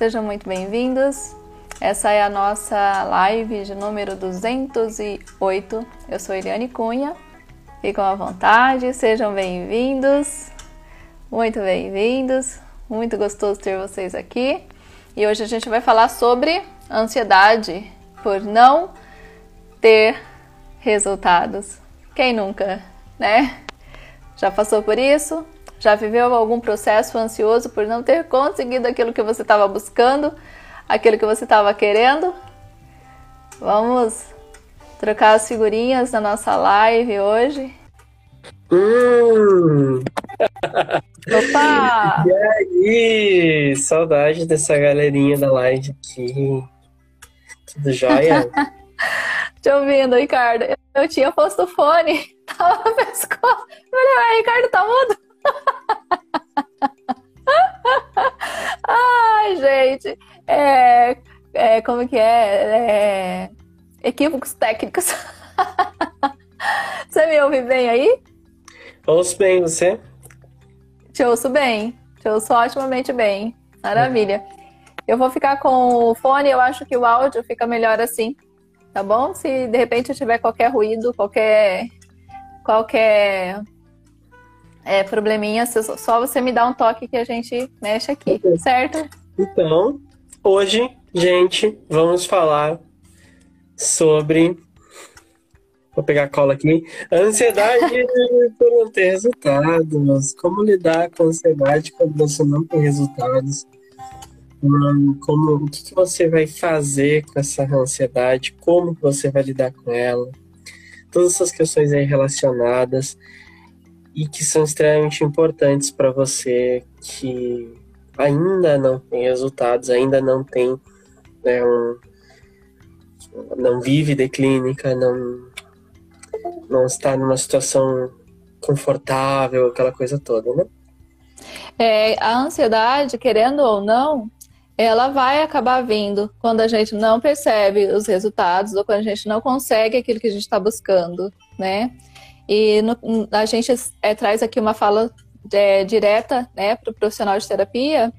Sejam muito bem-vindos. Essa é a nossa live de número 208. Eu sou Eliane Cunha. Fiquem à vontade, sejam bem-vindos. Muito bem-vindos. Muito gostoso ter vocês aqui. E hoje a gente vai falar sobre ansiedade por não ter resultados. Quem nunca, né? Já passou por isso? Já viveu algum processo ansioso por não ter conseguido aquilo que você estava buscando, aquilo que você estava querendo? Vamos trocar as figurinhas na nossa live hoje. Hum. Opa! E aí? Saudade dessa galerinha da live aqui. Tudo jóia? Te ouvindo, Ricardo. Eu tinha posto o fone, tava no pescoço. Falei, Ricardo tá mudo? Ai, gente. É, é, como que é? é? Equívocos técnicos. Você me ouve bem aí? Ouço bem, você? Te ouço bem. Te ouço otimamente bem. Maravilha. Eu vou ficar com o fone, eu acho que o áudio fica melhor assim. Tá bom? Se de repente tiver qualquer ruído, qualquer qualquer é, probleminha, só você me dá um toque que a gente mexe aqui, certo? Então, hoje, gente, vamos falar sobre. Vou pegar a cola aqui. Ansiedade por não ter resultados. Como lidar com ansiedade quando você não tem resultados? Hum, como, o que, que você vai fazer com essa ansiedade? Como você vai lidar com ela? Todas essas questões aí relacionadas e que são extremamente importantes para você que ainda não tem resultados, ainda não tem né, um, não vive de clínica, não, não está numa situação confortável, aquela coisa toda, né? É, a ansiedade, querendo ou não, ela vai acabar vindo quando a gente não percebe os resultados ou quando a gente não consegue aquilo que a gente está buscando, né? E no, a gente é, traz aqui uma fala é, direta né, para o profissional de terapia.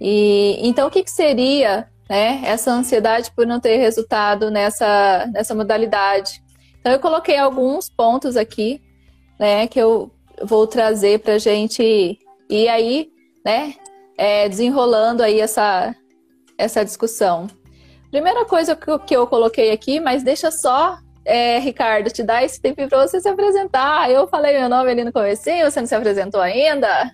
E então o que, que seria né, essa ansiedade por não ter resultado nessa, nessa modalidade? Então eu coloquei alguns pontos aqui né, que eu vou trazer para a gente ir aí né, é, desenrolando aí essa, essa discussão. Primeira coisa que eu coloquei aqui, mas deixa só é, Ricardo, te dar esse tempo para você se apresentar. Eu falei meu nome ali no comecinho, você não se apresentou ainda?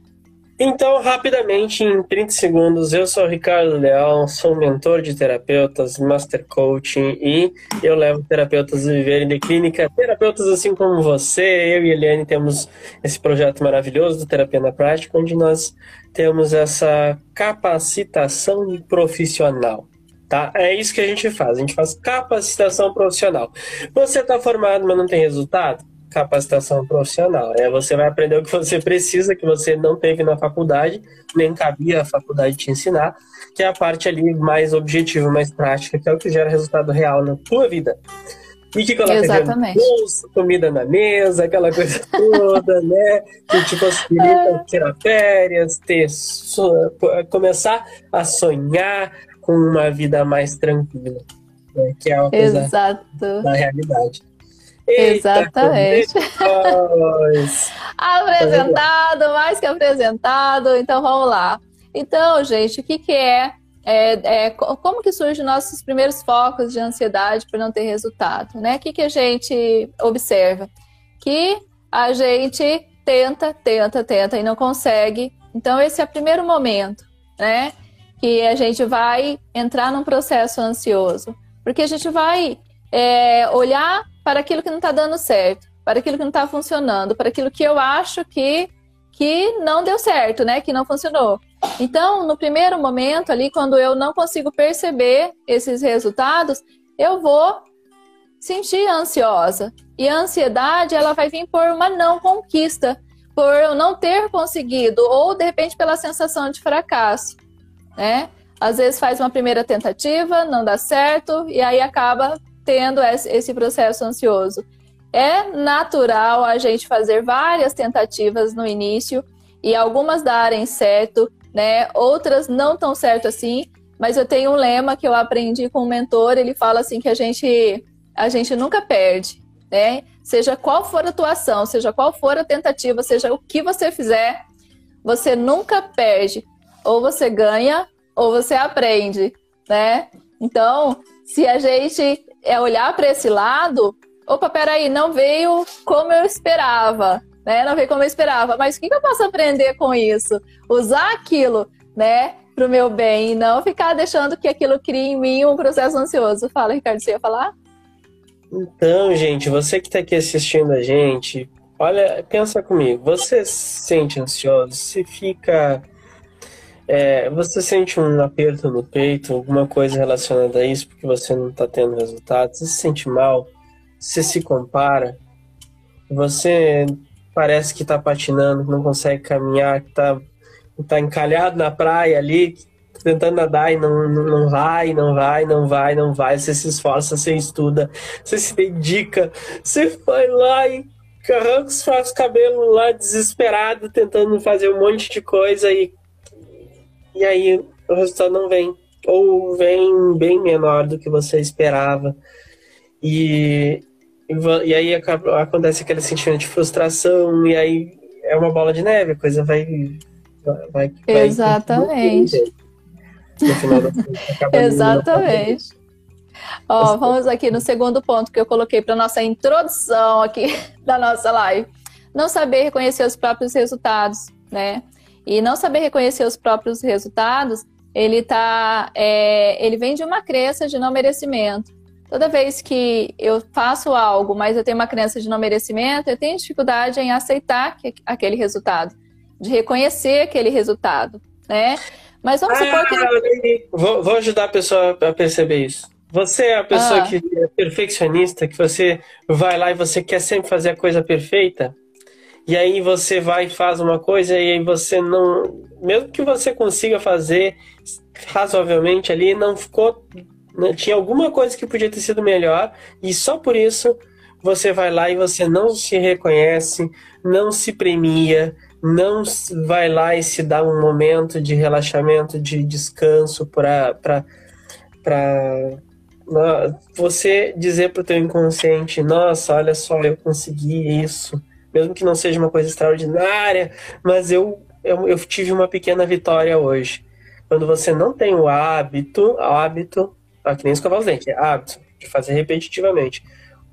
Então, rapidamente, em 30 segundos, eu sou o Ricardo Leal, sou mentor de terapeutas, master coaching e eu levo terapeutas a viverem de clínica. Terapeutas assim como você, eu e Eliane temos esse projeto maravilhoso do Terapia na Prática, onde nós temos essa capacitação profissional. Tá? É isso que a gente faz. A gente faz capacitação profissional. Você está formado, mas não tem resultado? Capacitação profissional. É você vai aprender o que você precisa, que você não teve na faculdade, nem cabia a faculdade te ensinar, que é a parte ali mais objetiva, mais prática, que é o que gera resultado real na tua vida. E que coloca Exatamente. bolso, comida na mesa, aquela coisa toda, né? Que te possibilita tirar férias, ter, começar a sonhar, com uma vida mais tranquila, né? que é uma coisa Exato. da realidade. Eita, Exatamente. apresentado, mais que apresentado. Então vamos lá. Então, gente, o que, que é, é, é, como que surgem nossos primeiros focos de ansiedade por não ter resultado, né? O que, que a gente observa? Que a gente tenta, tenta, tenta e não consegue. Então esse é o primeiro momento, né? Que a gente vai entrar num processo ansioso. Porque a gente vai é, olhar para aquilo que não está dando certo, para aquilo que não está funcionando, para aquilo que eu acho que, que não deu certo, né? Que não funcionou. Então, no primeiro momento ali, quando eu não consigo perceber esses resultados, eu vou sentir ansiosa. E a ansiedade, ela vai vir por uma não conquista, por eu não ter conseguido, ou de repente pela sensação de fracasso né? Às vezes faz uma primeira tentativa, não dá certo, e aí acaba tendo esse processo ansioso. É natural a gente fazer várias tentativas no início e algumas darem certo, né? Outras não tão certo assim. mas eu tenho um lema que eu aprendi com um mentor, ele fala assim que a gente a gente nunca perde, né? Seja qual for a atuação, seja qual for a tentativa, seja o que você fizer, você nunca perde. Ou você ganha ou você aprende, né? Então, se a gente é olhar para esse lado, opa, peraí, não veio como eu esperava, né? Não veio como eu esperava, mas o que eu posso aprender com isso? Usar aquilo, né? Para o meu bem e não ficar deixando que aquilo crie em mim um processo ansioso. Fala, Ricardo, você ia falar? Então, gente, você que está aqui assistindo a gente, olha, pensa comigo. Você se sente ansioso? Se fica é, você sente um aperto no peito, alguma coisa relacionada a isso, porque você não está tendo resultados? Você se sente mal? Você se compara? Você parece que está patinando, não consegue caminhar, está tá encalhado na praia ali, tentando nadar e não, não, não vai, não vai, não vai, não vai. Você se esforça, você estuda, você se dedica, você vai lá e arranca os cabelos lá desesperado, tentando fazer um monte de coisa e e aí o resultado não vem. Ou vem bem menor do que você esperava. E, e aí acontece aquele sentimento de frustração, e aí é uma bola de neve, a coisa vai. vai, vai Exatamente. Vai, Exatamente. Ó, vamos aqui no segundo ponto que eu coloquei para nossa introdução aqui da nossa live. Não saber reconhecer os próprios resultados, né? E não saber reconhecer os próprios resultados, ele tá, é, ele vem de uma crença de não merecimento. Toda vez que eu faço algo, mas eu tenho uma crença de não merecimento, eu tenho dificuldade em aceitar que, aquele resultado, de reconhecer aquele resultado, né? Mas vamos supor ah, que. Vou, vou, ajudar a pessoa a perceber isso. Você é a pessoa ah. que é perfeccionista, que você vai lá e você quer sempre fazer a coisa perfeita? E aí você vai e faz uma coisa e aí você não. Mesmo que você consiga fazer razoavelmente ali, não ficou. Não, tinha alguma coisa que podia ter sido melhor, e só por isso você vai lá e você não se reconhece, não se premia, não vai lá e se dá um momento de relaxamento, de descanso para você dizer para o teu inconsciente, nossa, olha só, eu consegui isso mesmo que não seja uma coisa extraordinária, mas eu, eu, eu tive uma pequena vitória hoje. Quando você não tem o hábito, hábito, ah, que nem escovar os dentes, é hábito de fazer repetitivamente,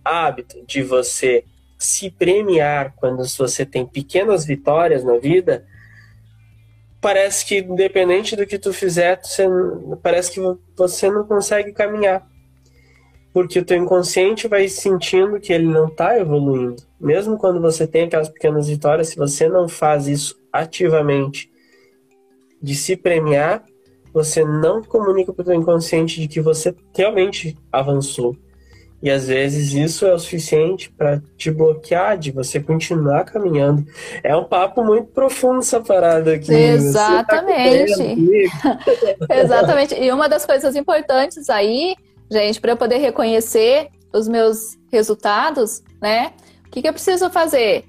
hábito de você se premiar quando você tem pequenas vitórias na vida, parece que independente do que tu fizer, você, parece que você não consegue caminhar porque o teu inconsciente vai sentindo que ele não está evoluindo. Mesmo quando você tem aquelas pequenas vitórias, se você não faz isso ativamente, de se premiar, você não comunica para o teu inconsciente de que você realmente avançou. E às vezes isso é o suficiente para te bloquear de você continuar caminhando. É um papo muito profundo essa parada aqui. Exatamente. Tá Exatamente. E uma das coisas importantes aí gente, para eu poder reconhecer os meus resultados, né? O que, que eu preciso fazer?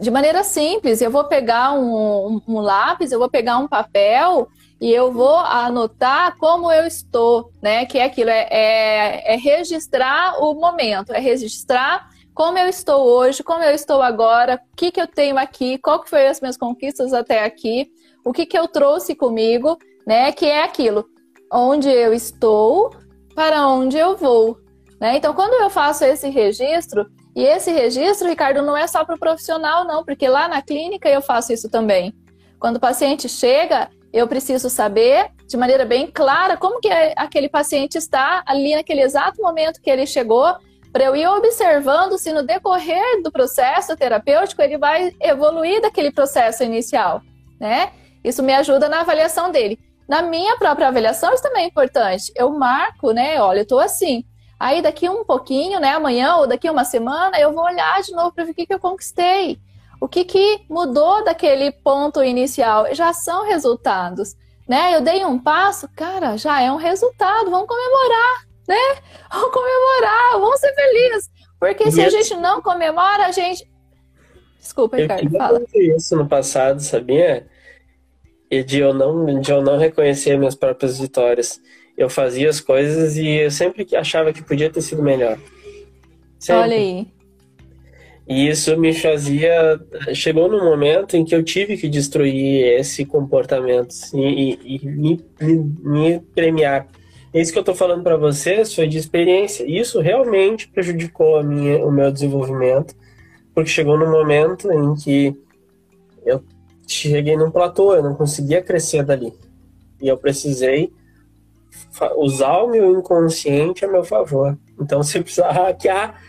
De maneira simples, eu vou pegar um, um, lápis, eu vou pegar um papel e eu vou anotar como eu estou, né? Que é aquilo, é, é, é registrar o momento, é registrar como eu estou hoje, como eu estou agora, o que, que eu tenho aqui, qual que foi as minhas conquistas até aqui, o que, que eu trouxe comigo, né? Que é aquilo, onde eu estou, para onde eu vou. Né? Então, quando eu faço esse registro, e esse registro, Ricardo, não é só para o profissional, não, porque lá na clínica eu faço isso também. Quando o paciente chega, eu preciso saber de maneira bem clara como que aquele paciente está ali naquele exato momento que ele chegou, para eu ir observando se no decorrer do processo terapêutico ele vai evoluir daquele processo inicial, né? Isso me ajuda na avaliação dele. Na minha própria avaliação, isso também é importante. Eu marco, né? Olha, eu tô assim. Aí daqui um pouquinho, né? Amanhã ou daqui uma semana, eu vou olhar de novo para ver o que, que eu conquistei. O que, que mudou daquele ponto inicial? Já são resultados, né? Eu dei um passo, cara, já é um resultado. Vamos comemorar, né? Vamos comemorar, vamos ser felizes. Porque se a gente não comemora, a gente. Desculpa, Ricardo, eu fala. isso no passado, sabia? E de eu não, de eu não reconhecer minhas próprias vitórias. Eu fazia as coisas e eu sempre achava que podia ter sido melhor. Sempre. Olha aí. E isso me fazia. Chegou num momento em que eu tive que destruir esse comportamento e, e, e me, me, me, premiar. Isso que eu estou falando para vocês foi de experiência. Isso realmente prejudicou a minha, o meu desenvolvimento, porque chegou num momento em que eu cheguei num platô, eu não conseguia crescer dali. E eu precisei usar o meu inconsciente a meu favor. Então, se precisar hackear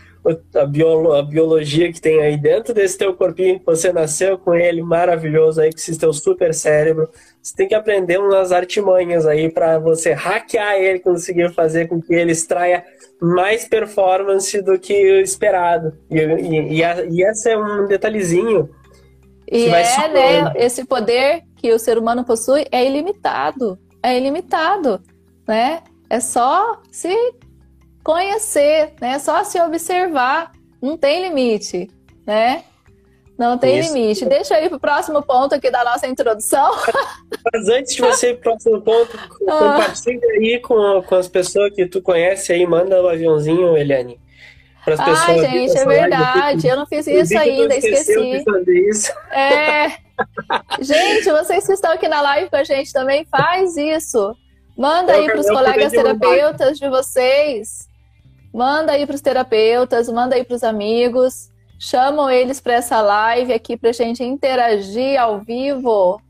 a, biolo, a biologia que tem aí dentro desse teu corpinho, que você nasceu com ele maravilhoso aí, com esse teu super cérebro, você tem que aprender umas artimanhas aí para você hackear ele, conseguir fazer com que ele extraia mais performance do que o esperado. E, e, e, a, e esse é um detalhezinho e é, né, esse poder que o ser humano possui é ilimitado. É ilimitado, né? É só se conhecer, né? É só se observar. Não tem limite, né? Não tem Isso. limite. Deixa eu ir para o próximo ponto aqui da nossa introdução. Mas antes de você ir para o próximo ponto, ah. compartilha aí com, com as pessoas que tu conhece aí, manda o um aviãozinho, Eliane para as pessoas. Ai, gente, é verdade. Eu não fiz isso ainda, esqueci. Isso. É. gente, vocês que estão aqui na live com a gente também, faz isso. Manda aí para os colegas terapeutas de vocês. Manda aí para os terapeutas, manda aí para os amigos. Chamam eles para essa live aqui para gente interagir ao vivo.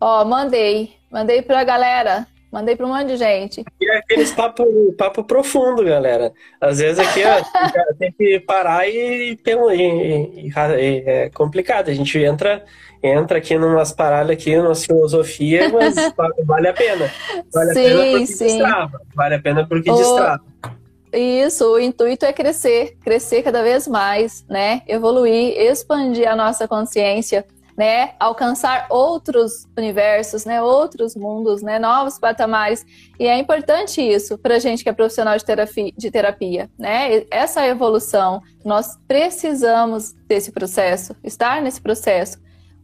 Ó, mandei. Mandei para a galera. Mandei para um monte de gente. E é aqueles papo, papo profundo, galera. Às vezes aqui ó, tem que parar e, e, e, e, é complicado. A gente entra entra aqui numas paradas aqui, numa filosofia, mas vale a pena. Vale sim, a pena porque sim. destrava. Vale a pena porque o... destrava. Isso, o intuito é crescer, crescer cada vez mais, né? Evoluir, expandir a nossa consciência né, alcançar outros universos, né, outros mundos, né, novos patamares. E é importante isso para a gente que é profissional de terapia, de terapia, né? Essa evolução, nós precisamos desse processo, estar nesse processo,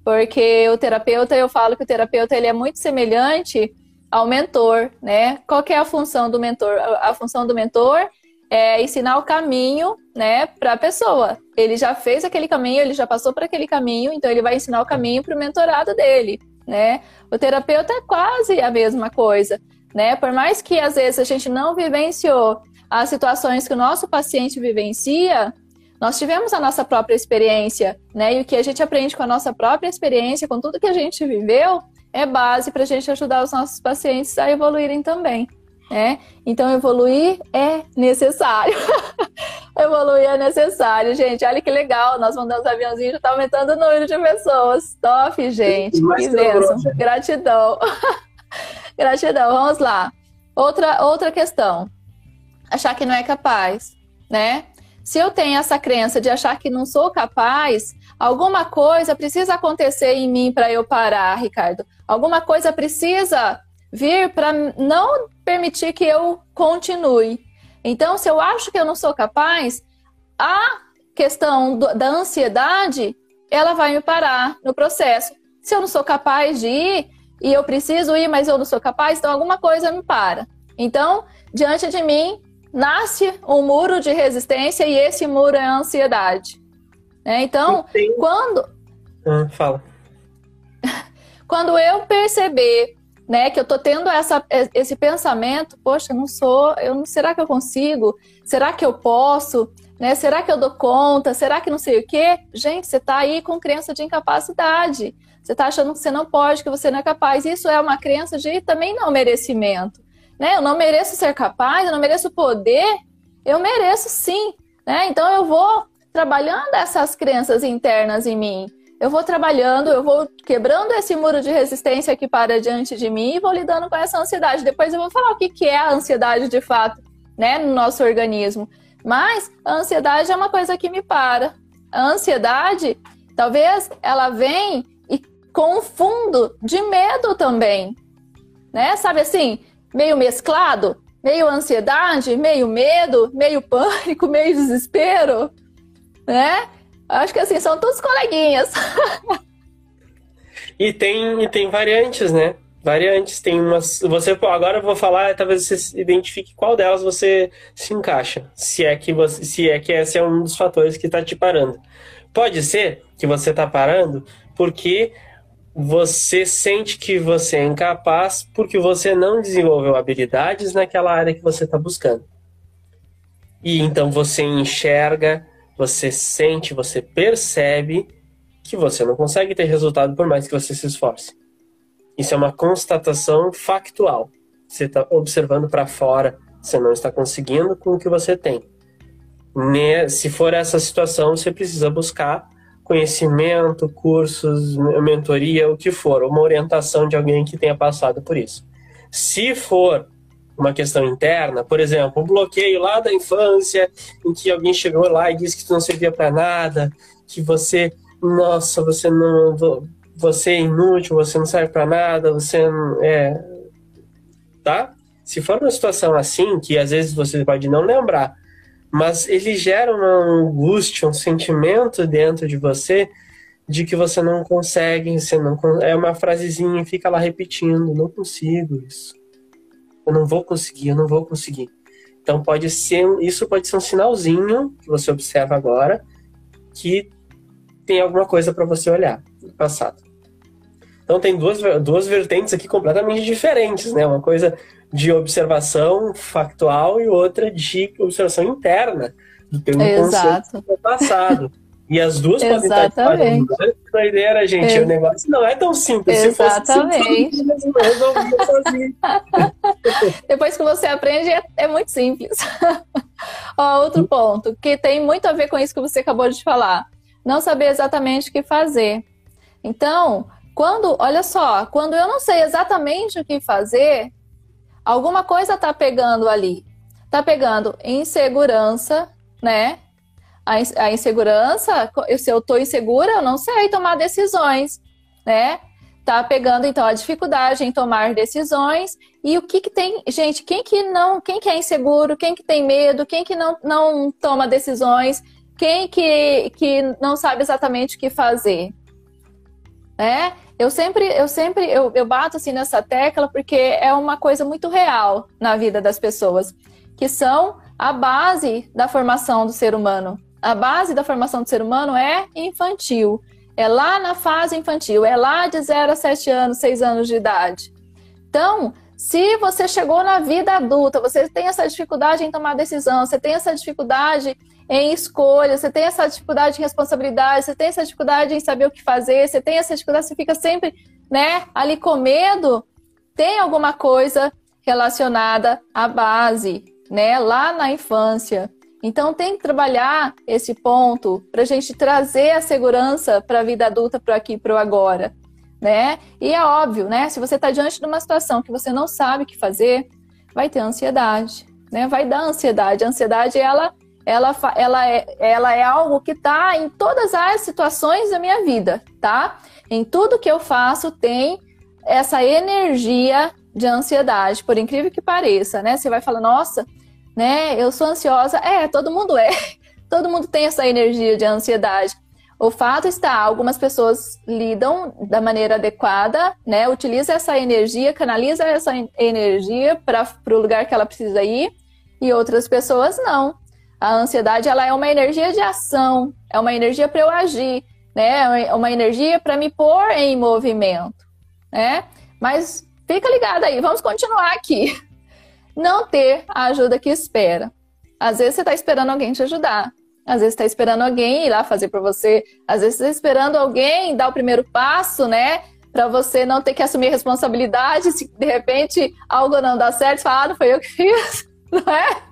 porque o terapeuta, eu falo que o terapeuta ele é muito semelhante ao mentor, né? Qual é a função do mentor? A função do mentor é ensinar o caminho, né, para a pessoa. Ele já fez aquele caminho, ele já passou por aquele caminho, então ele vai ensinar o caminho para o mentorado dele, né? O terapeuta é quase a mesma coisa, né? Por mais que às vezes a gente não vivenciou as situações que o nosso paciente vivencia, nós tivemos a nossa própria experiência, né? E o que a gente aprende com a nossa própria experiência, com tudo que a gente viveu, é base para a gente ajudar os nossos pacientes a evoluírem também né? Então, evoluir é necessário. evoluir é necessário, gente. Olha que legal. Nós mandamos aviãozinho, já está aumentando o número de pessoas. Top, gente. que bênção. Gratidão. Gratidão. Vamos lá. Outra, outra questão. Achar que não é capaz, né? Se eu tenho essa crença de achar que não sou capaz, alguma coisa precisa acontecer em mim para eu parar, Ricardo. Alguma coisa precisa vir para não permitir que eu continue. Então, se eu acho que eu não sou capaz, a questão do, da ansiedade, ela vai me parar no processo. Se eu não sou capaz de ir e eu preciso ir, mas eu não sou capaz, então alguma coisa me para. Então, diante de mim, nasce um muro de resistência e esse muro é a ansiedade. É, então, quando. Ah, fala. quando eu perceber né? Que eu tô tendo essa, esse pensamento, poxa, não sou, eu não, será que eu consigo? Será que eu posso? Né? Será que eu dou conta? Será que não sei o quê? Gente, você está aí com crença de incapacidade. Você está achando que você não pode, que você não é capaz. Isso é uma crença de também não merecimento. Né? Eu não mereço ser capaz, eu não mereço poder. Eu mereço sim. Né? Então eu vou trabalhando essas crenças internas em mim eu vou trabalhando, eu vou quebrando esse muro de resistência que para diante de mim e vou lidando com essa ansiedade. Depois eu vou falar o que, que é a ansiedade de fato, né, no nosso organismo. Mas a ansiedade é uma coisa que me para. A ansiedade, talvez ela vem e com um fundo de medo também, né? Sabe assim, meio mesclado, meio ansiedade, meio medo, meio pânico, meio desespero, né? Acho que assim, são todos coleguinhas. E tem, e tem variantes, né? Variantes, tem umas. Você agora eu vou falar, talvez você identifique qual delas você se encaixa. Se é que você, se é que esse é um dos fatores que está te parando. Pode ser que você está parando porque você sente que você é incapaz porque você não desenvolveu habilidades naquela área que você está buscando. E então você enxerga, você sente, você percebe que você não consegue ter resultado por mais que você se esforce. Isso é uma constatação factual. Você está observando para fora, você não está conseguindo com o que você tem. Se for essa situação, você precisa buscar conhecimento, cursos, mentoria, o que for, uma orientação de alguém que tenha passado por isso. Se for uma questão interna, por exemplo, um bloqueio lá da infância, em que alguém chegou lá e disse que tu não servia para nada, que você, nossa, você não, você é inútil, você não serve para nada, você não, é, tá? Se for uma situação assim, que às vezes você pode não lembrar, mas ele gera uma angústia, um sentimento dentro de você de que você não consegue, você não é uma frasezinha, fica lá repetindo, não consigo isso eu não vou conseguir, eu não vou conseguir. Então pode ser, isso pode ser um sinalzinho que você observa agora que tem alguma coisa para você olhar no passado. Então tem duas, duas vertentes aqui completamente diferentes, né? Uma coisa de observação factual e outra de observação interna do teu inconsciente do passado. E as duas podem estar de doideira, gente. É. O negócio não é tão simples. Exatamente. Se fosse simples, sozinho. Depois que você aprende, é, é muito simples. Ó, outro ponto, que tem muito a ver com isso que você acabou de falar. Não saber exatamente o que fazer. Então, quando, olha só, quando eu não sei exatamente o que fazer, alguma coisa tá pegando ali. Tá pegando insegurança, né? A, insegurança, se eu estou insegura, eu não sei tomar decisões, né? Tá pegando então a dificuldade em tomar decisões e o que, que tem, gente, quem que não, quem que é inseguro, quem que tem medo, quem que não, não toma decisões, quem que, que não sabe exatamente o que fazer, né? Eu sempre, eu sempre, eu, eu bato assim nessa tecla porque é uma coisa muito real na vida das pessoas, que são a base da formação do ser humano, a base da formação do ser humano é infantil. É lá na fase infantil, é lá de 0 a 7 anos, 6 anos de idade. Então, se você chegou na vida adulta, você tem essa dificuldade em tomar decisão, você tem essa dificuldade em escolha, você tem essa dificuldade em responsabilidade, você tem essa dificuldade em saber o que fazer, você tem essa dificuldade, você fica sempre, né, ali com medo, tem alguma coisa relacionada à base, né, lá na infância. Então tem que trabalhar esse ponto para a gente trazer a segurança para a vida adulta, para aqui, para o agora, né? E é óbvio, né? Se você está diante de uma situação que você não sabe o que fazer, vai ter ansiedade, né? Vai dar ansiedade. A ansiedade ela, ela, ela é, ela é algo que está em todas as situações da minha vida, tá? Em tudo que eu faço tem essa energia de ansiedade, por incrível que pareça, né? Você vai falar, nossa né? Eu sou ansiosa. É, todo mundo é. Todo mundo tem essa energia de ansiedade. O fato está, algumas pessoas lidam da maneira adequada, né? Utiliza essa energia, canaliza essa energia para o lugar que ela precisa ir, e outras pessoas não. A ansiedade ela é uma energia de ação, é uma energia para eu agir, né? É uma energia para me pôr em movimento, né? Mas fica ligado aí, vamos continuar aqui não ter a ajuda que espera. Às vezes você está esperando alguém te ajudar. Às vezes está esperando alguém ir lá fazer para você. Às vezes está esperando alguém dar o primeiro passo, né? Para você não ter que assumir responsabilidade. Se de repente algo não dá certo, fala, ah, não foi eu que fiz, não é?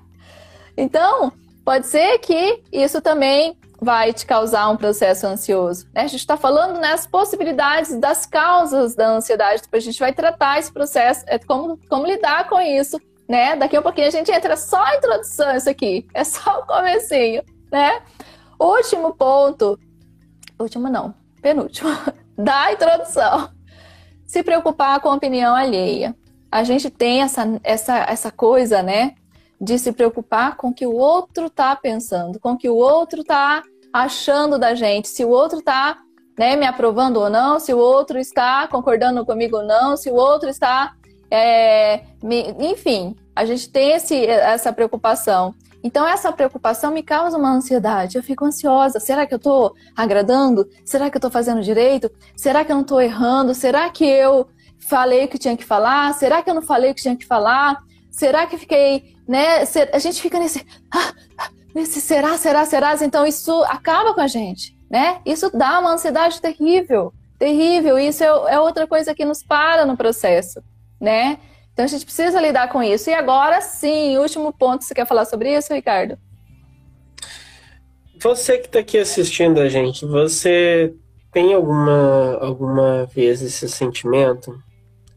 Então, pode ser que isso também vai te causar um processo ansioso. Né? A gente está falando nas né, possibilidades das causas da ansiedade. Depois a gente vai tratar esse processo, é como, como lidar com isso né? Daqui a pouquinho a gente entra só a introdução isso aqui, é só o comecinho, né? Último ponto, último não, penúltimo, da introdução. Se preocupar com a opinião alheia. A gente tem essa, essa, essa coisa, né? De se preocupar com o que o outro tá pensando, com o que o outro tá achando da gente, se o outro tá né, me aprovando ou não, se o outro está concordando comigo ou não, se o outro está. É, me, enfim, a gente tem esse, essa preocupação. Então, essa preocupação me causa uma ansiedade. Eu fico ansiosa. Será que eu estou agradando? Será que eu estou fazendo direito? Será que eu não estou errando? Será que eu falei o que tinha que falar? Será que eu não falei o que tinha que falar? Será que fiquei, né? A gente fica nesse, ah, nesse será, será, será. Então, isso acaba com a gente, né? Isso dá uma ansiedade terrível, terrível. Isso é, é outra coisa que nos para no processo, né? Então a gente precisa lidar com isso. E agora sim, último ponto, você quer falar sobre isso, Ricardo? Você que está aqui assistindo a gente, você tem alguma, alguma vez esse sentimento?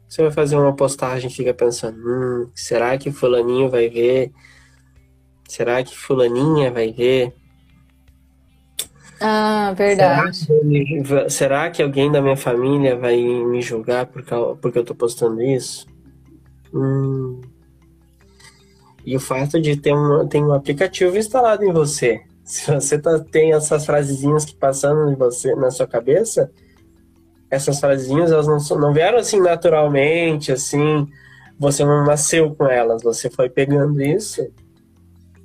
Você vai fazer uma postagem e fica pensando, hum, será que fulaninho vai ver? Será que fulaninha vai ver? Ah, verdade. Será que, será que alguém da minha família vai me julgar porque, porque eu tô postando isso? Hum. E o fato de ter um, ter um aplicativo instalado em você. Se você tá, tem essas frasezinhas que passando em você, na sua cabeça, essas frasezinhas elas não, não vieram assim naturalmente, assim, você não nasceu com elas, você foi pegando isso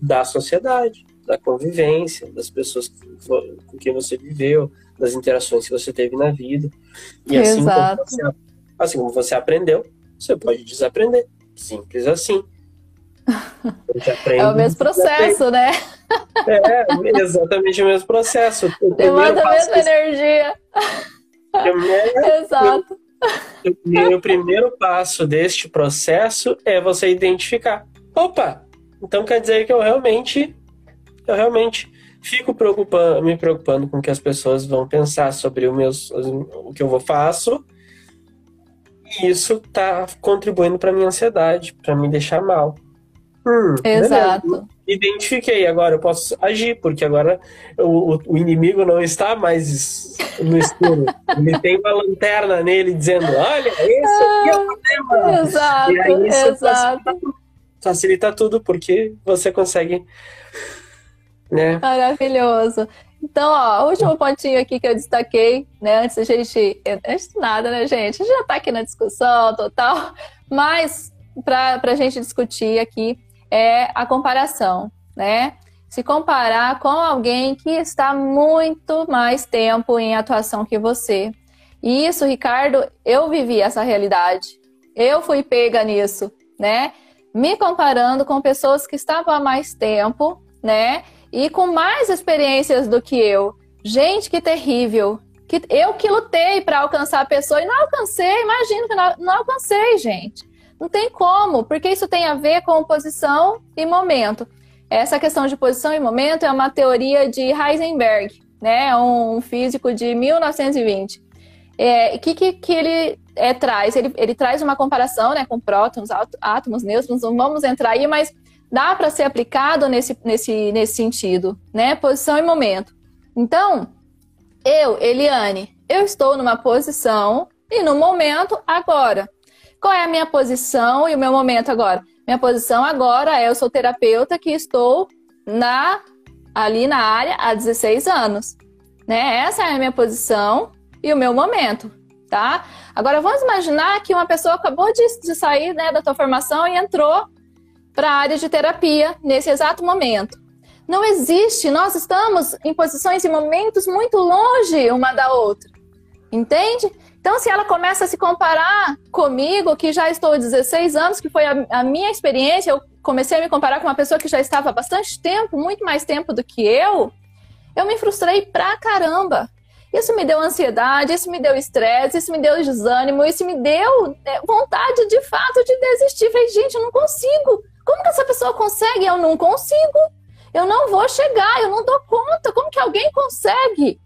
da sociedade, da convivência, das pessoas com quem você viveu, das interações que você teve na vida. E assim como, você, assim como você aprendeu, você pode desaprender. Simples assim. Aprende, é o mesmo processo, né? É, exatamente o mesmo processo. Demanda a mesma energia. Exato. E o primeiro passo deste processo é você identificar. Opa, então quer dizer que eu realmente, eu realmente fico preocupando, me preocupando com o que as pessoas vão pensar sobre o, meus, o que eu vou faço e isso tá contribuindo para minha ansiedade, para me deixar mal. Hum, Exato. Beleza. Identifiquei, agora eu posso agir, porque agora o, o inimigo não está mais no escuro. Ele tem uma lanterna nele dizendo: Olha, esse aqui é o problema. Exato, e aí isso exato. Facilita, facilita tudo, porque você consegue. Né? Maravilhoso. Então, ó, último pontinho aqui que eu destaquei, né, antes da gente. Antes de nada, né, gente? A gente já tá aqui na discussão total, mas para a gente discutir aqui é a comparação, né? Se comparar com alguém que está muito mais tempo em atuação que você. E isso, Ricardo, eu vivi essa realidade. Eu fui pega nisso, né? Me comparando com pessoas que estavam há mais tempo, né? E com mais experiências do que eu. Gente, que terrível. Que eu que lutei para alcançar a pessoa e não alcancei, imagino que não, não alcancei, gente. Não tem como, porque isso tem a ver com posição e momento. Essa questão de posição e momento é uma teoria de Heisenberg, né? Um físico de 1920. É, que, que, que ele é, traz? Ele, ele traz uma comparação né, com prótons, átomos, nêutrons, não vamos entrar aí, mas dá para ser aplicado nesse, nesse, nesse sentido, né? Posição e momento. Então, eu, Eliane, eu estou numa posição e no momento agora. Qual é a minha posição e o meu momento agora? Minha posição agora é eu sou terapeuta que estou na ali na área há 16 anos, né? Essa é a minha posição e o meu momento, tá? Agora vamos imaginar que uma pessoa acabou de, de sair né, da tua formação e entrou para a área de terapia nesse exato momento. Não existe, nós estamos em posições e momentos muito longe uma da outra. Entende? Então, se ela começa a se comparar comigo, que já estou há 16 anos, que foi a, a, minha experiência, eu comecei a me comparar com uma pessoa que já estava há bastante tempo, muito mais tempo do que eu, eu me frustrei pra caramba. Isso me deu ansiedade, isso me deu estresse, isso me deu desânimo, isso me deu é, vontade de fato de desistir. Falei, gente, eu não consigo. Como que essa pessoa consegue? Eu não consigo. Eu não vou chegar, eu não dou conta. Como que alguém consegue?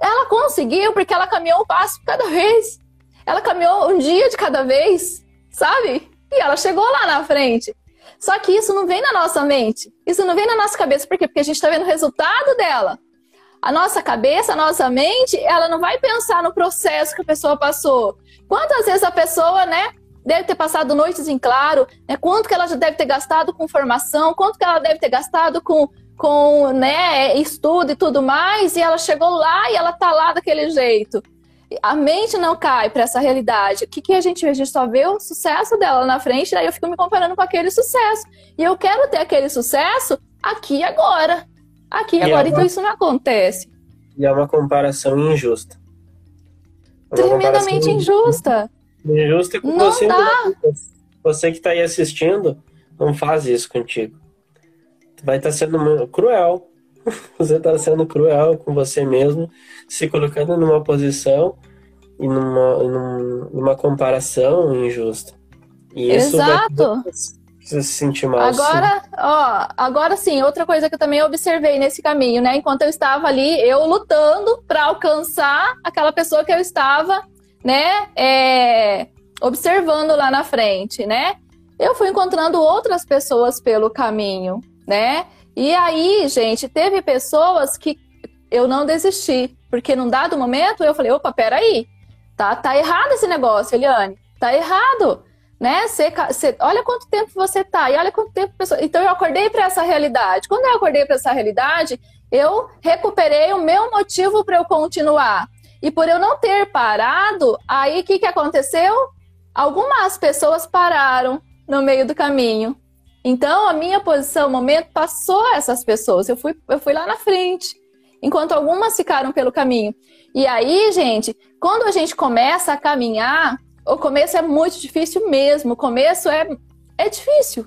Ela conseguiu porque ela caminhou um passo cada vez. Ela caminhou um dia de cada vez, sabe? E ela chegou lá na frente. Só que isso não vem na nossa mente. Isso não vem na nossa cabeça. Por quê? Porque a gente está vendo o resultado dela. A nossa cabeça, a nossa mente, ela não vai pensar no processo que a pessoa passou. Quantas vezes a pessoa, né, deve ter passado noites em claro, né? quanto que ela já deve ter gastado com formação, quanto que ela deve ter gastado com, com né, estudo e tudo mais, e ela chegou lá e ela tá lá daquele jeito. A mente não cai para essa realidade. O que, que a gente vê? A gente só vê o sucesso dela na frente, daí eu fico me comparando com aquele sucesso. E eu quero ter aquele sucesso aqui e agora. Aqui e agora. É uma... Então isso não acontece. E é uma comparação injusta. É uma Tremendamente comparação injusta. Injusta com não você. Dá. Você que está aí assistindo, não faz isso contigo vai estar tá sendo cruel. Você está sendo cruel com você mesmo, se colocando numa posição e numa, numa comparação injusta. E isso Exato. Vai se sentir mal. Agora, sim. ó, agora sim, outra coisa que eu também observei nesse caminho, né? Enquanto eu estava ali, eu lutando para alcançar aquela pessoa que eu estava, né? É, observando lá na frente, né? Eu fui encontrando outras pessoas pelo caminho, né? E aí, gente, teve pessoas que eu não desisti, porque num dado momento eu falei, opa, peraí, tá, tá errado esse negócio, Eliane, tá errado, né? Cê, cê, olha quanto tempo você tá, e olha quanto tempo pessoa... Então eu acordei para essa realidade. Quando eu acordei para essa realidade, eu recuperei o meu motivo para eu continuar. E por eu não ter parado, aí o que, que aconteceu? Algumas pessoas pararam no meio do caminho. Então, a minha posição, o momento, passou essas pessoas. Eu fui, eu fui lá na frente, enquanto algumas ficaram pelo caminho. E aí, gente, quando a gente começa a caminhar, o começo é muito difícil mesmo. O começo é, é difícil.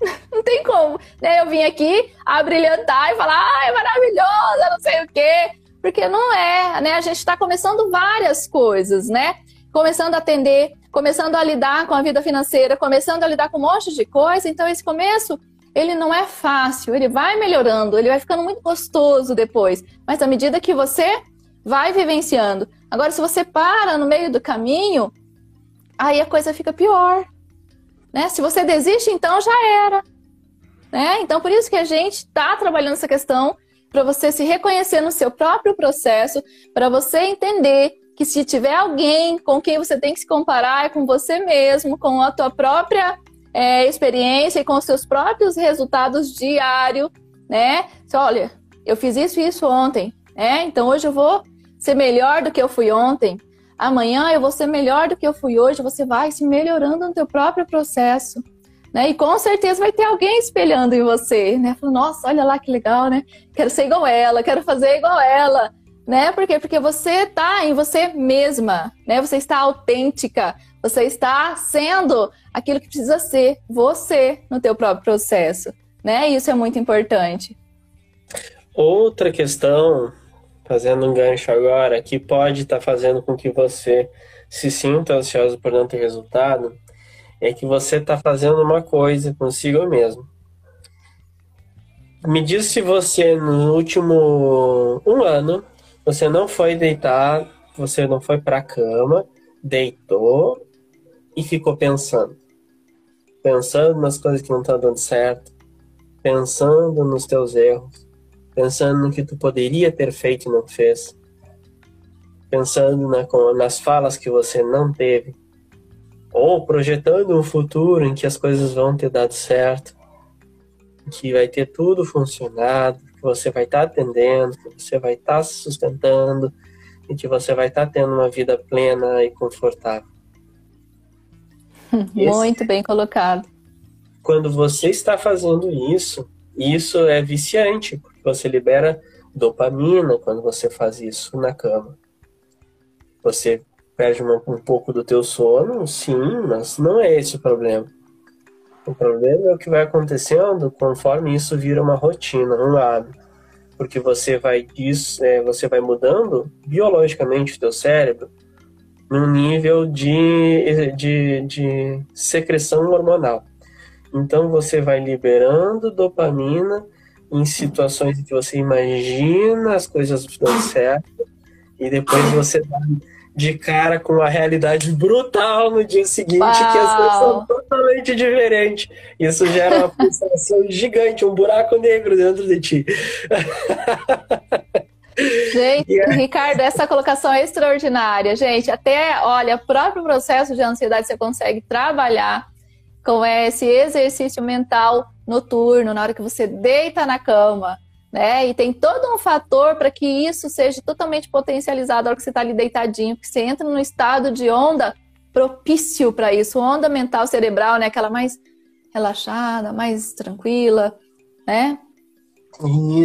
Não tem como. Né? Eu vim aqui a brilhantar e falar, ah, é maravilhosa, não sei o quê. Porque não é, né? A gente está começando várias coisas, né? Começando a atender começando a lidar com a vida financeira, começando a lidar com um monte de coisa. Então, esse começo, ele não é fácil, ele vai melhorando, ele vai ficando muito gostoso depois. Mas à medida que você vai vivenciando. Agora, se você para no meio do caminho, aí a coisa fica pior. Né? Se você desiste, então já era. Né? Então, por isso que a gente está trabalhando essa questão para você se reconhecer no seu próprio processo, para você entender que se tiver alguém com quem você tem que se comparar é com você mesmo, com a tua própria é, experiência e com os seus próprios resultados diários, né? Você, olha, eu fiz isso e isso ontem, né? Então hoje eu vou ser melhor do que eu fui ontem. Amanhã eu vou ser melhor do que eu fui hoje. Você vai se melhorando no teu próprio processo. Né? E com certeza vai ter alguém espelhando em você, né? Falando, nossa, olha lá que legal, né? Quero ser igual ela, quero fazer igual ela né? Por quê? Porque você está em você mesma, né? Você está autêntica, você está sendo aquilo que precisa ser você no teu próprio processo, né? Isso é muito importante. Outra questão, fazendo um gancho agora, que pode estar tá fazendo com que você se sinta ansioso por não ter resultado, é que você está fazendo uma coisa consigo mesmo. Me diz se você, no último um ano, você não foi deitar, você não foi para a cama, deitou e ficou pensando. Pensando nas coisas que não estão dando certo, pensando nos teus erros, pensando no que tu poderia ter feito e não fez, pensando na, nas falas que você não teve, ou projetando um futuro em que as coisas vão ter dado certo, que vai ter tudo funcionado, que você vai estar tá atendendo, que você vai estar tá se sustentando e que você vai estar tá tendo uma vida plena e confortável. Muito Esse, bem colocado. Quando você está fazendo isso, isso é viciante, porque você libera dopamina quando você faz isso na cama. Você perde uma, um pouco do teu sono, sim, mas não é esse o problema. O problema é o que vai acontecendo conforme isso vira uma rotina, um hábito. Porque você vai, isso, é, você vai mudando biologicamente o teu cérebro num nível de, de, de secreção hormonal. Então você vai liberando dopamina em situações em que você imagina as coisas dando certo e depois você dá de cara com a realidade brutal no dia seguinte, Uau. que as coisas são totalmente diferentes. Isso gera uma frustração gigante, um buraco negro dentro de ti. Gente, yeah. Ricardo, essa colocação é extraordinária. Gente, até, olha, o próprio processo de ansiedade você consegue trabalhar como é esse exercício mental noturno, na hora que você deita na cama, né? E tem todo um fator para que isso seja totalmente potencializado na hora que você está ali deitadinho, que você entra num estado de onda propício para isso, onda mental cerebral, né? Aquela mais relaxada, mais tranquila, né?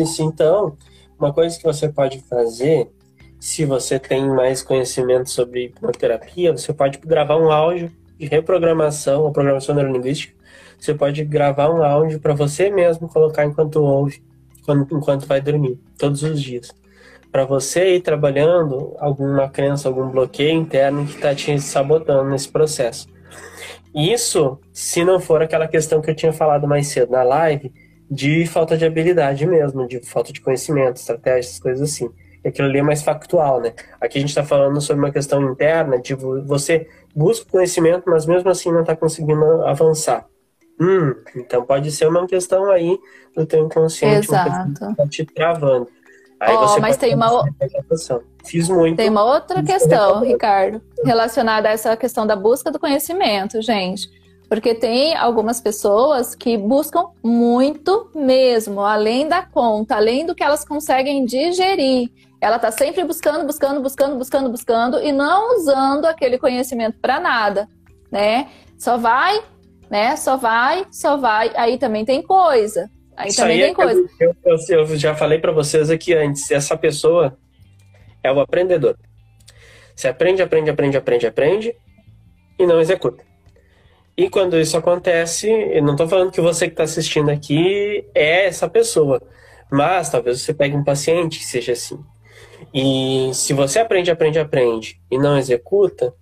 Isso, então, uma coisa que você pode fazer, se você tem mais conhecimento sobre hipnoterapia, você pode gravar um áudio de reprogramação ou programação neurolinguística. Você pode gravar um áudio para você mesmo colocar enquanto ouve, enquanto vai dormir, todos os dias. Para você ir trabalhando alguma crença, algum bloqueio interno que está te sabotando nesse processo. Isso, se não for aquela questão que eu tinha falado mais cedo na live, de falta de habilidade mesmo, de falta de conhecimento, estratégias, coisas assim. Aquilo ali é mais factual, né? Aqui a gente está falando sobre uma questão interna, de você busca conhecimento, mas mesmo assim não está conseguindo avançar. Hum, então pode ser uma questão aí do teu inconsciente, Exato. tá te travando. Aí oh, você mas tem uma Fiz muito. Tem uma outra questão, Ricardo, relacionada a essa questão da busca do conhecimento, gente. Porque tem algumas pessoas que buscam muito mesmo, além da conta, além do que elas conseguem digerir. Ela está sempre buscando, buscando, buscando, buscando, buscando e não usando aquele conhecimento para nada, né? Só vai, né? Só vai, só vai. Aí também tem coisa. Aí Isso também aí tem é coisa. Eu, eu, eu já falei para vocês aqui antes. Essa pessoa é o aprendedor. Você aprende, aprende, aprende, aprende, aprende e não executa. E quando isso acontece, eu não estou falando que você que está assistindo aqui é essa pessoa, mas talvez você pegue um paciente que seja assim. E se você aprende, aprende, aprende e não executa,